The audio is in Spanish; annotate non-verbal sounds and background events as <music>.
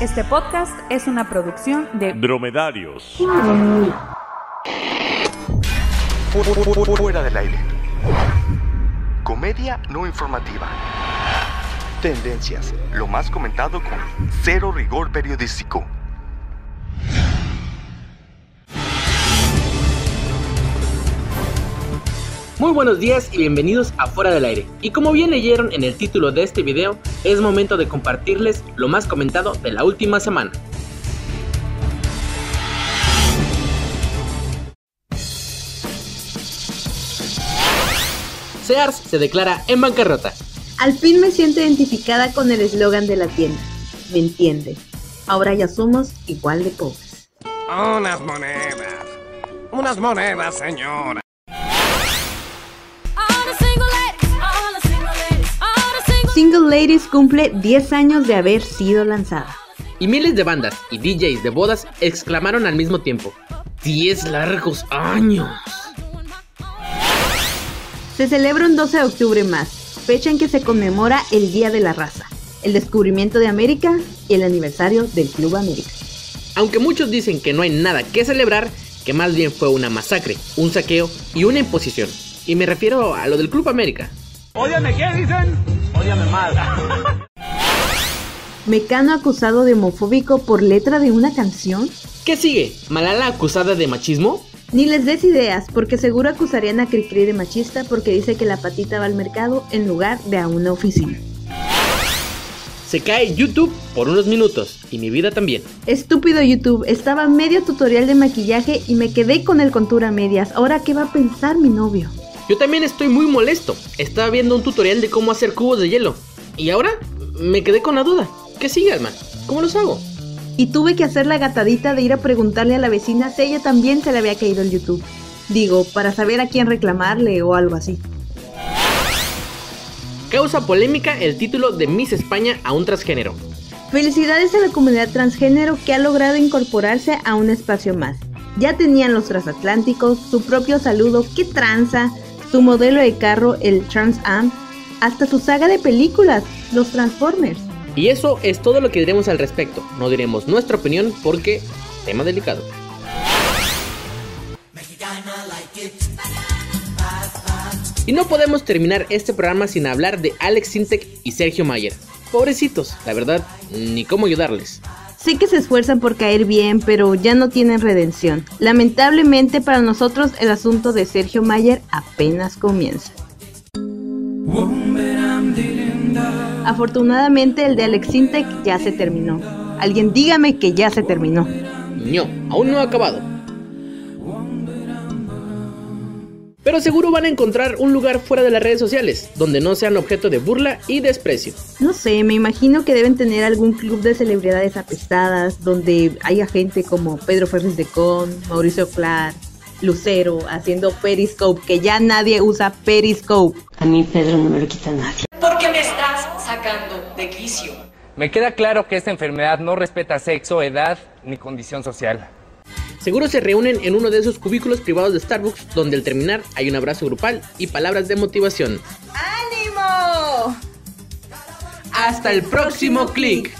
Este podcast es una producción de Dromedarios. Fuera del aire. Comedia no informativa. Tendencias. Lo más comentado con cero rigor periodístico. Muy buenos días y bienvenidos a Fuera del Aire. Y como bien leyeron en el título de este video, es momento de compartirles lo más comentado de la última semana. Sears se declara en bancarrota. Al fin me siento identificada con el eslogan de la tienda. ¿Me entiendes? Ahora ya somos igual de pobres. Unas monedas. Unas monedas, señora. Single Ladies cumple 10 años de haber sido lanzada. Y miles de bandas y DJs de bodas exclamaron al mismo tiempo, 10 largos años. Se celebra un 12 de octubre más, fecha en que se conmemora el Día de la Raza, el descubrimiento de América y el aniversario del Club América. Aunque muchos dicen que no hay nada que celebrar, que más bien fue una masacre, un saqueo y una imposición. Y me refiero a lo del Club América. ¿qué dicen? Ódiame mal. <laughs> Mecano acusado de homofóbico por letra de una canción. ¿Qué sigue? ¿Malala acusada de machismo? Ni les des ideas, porque seguro acusarían a Cricri de machista porque dice que la patita va al mercado en lugar de a una oficina. Se cae YouTube por unos minutos y mi vida también. Estúpido YouTube, estaba medio tutorial de maquillaje y me quedé con el contura a medias. Ahora, ¿qué va a pensar mi novio? Yo también estoy muy molesto. Estaba viendo un tutorial de cómo hacer cubos de hielo. Y ahora me quedé con la duda. ¿Qué sigue, Alma? ¿Cómo los hago? Y tuve que hacer la gatadita de ir a preguntarle a la vecina si ella también se le había caído el YouTube. Digo, para saber a quién reclamarle o algo así. Causa polémica el título de Miss España a un transgénero. Felicidades a la comunidad transgénero que ha logrado incorporarse a un espacio más. Ya tenían los transatlánticos, su propio saludo, qué tranza, su modelo de carro, el Trans Am, hasta su saga de películas, los Transformers. Y eso es todo lo que diremos al respecto. No diremos nuestra opinión porque tema delicado. Y no podemos terminar este programa sin hablar de Alex Sintek y Sergio Mayer. Pobrecitos, la verdad, ni cómo ayudarles. Sé que se esfuerzan por caer bien, pero ya no tienen redención. Lamentablemente para nosotros el asunto de Sergio Mayer apenas comienza. Afortunadamente el de Alex Sintek ya se terminó. Alguien dígame que ya se terminó. No, aún no ha acabado. Pero seguro van a encontrar un lugar fuera de las redes sociales, donde no sean objeto de burla y desprecio. No sé, me imagino que deben tener algún club de celebridades apestadas, donde haya gente como Pedro Ferris de Con, Mauricio Clark, Lucero, haciendo Periscope, que ya nadie usa Periscope. A mí Pedro no me lo quita nadie. ¿Por qué me estás sacando de quicio? Me queda claro que esta enfermedad no respeta sexo, edad ni condición social. Seguro se reúnen en uno de esos cubículos privados de Starbucks donde al terminar hay un abrazo grupal y palabras de motivación. ¡Ánimo! Hasta el próximo clic.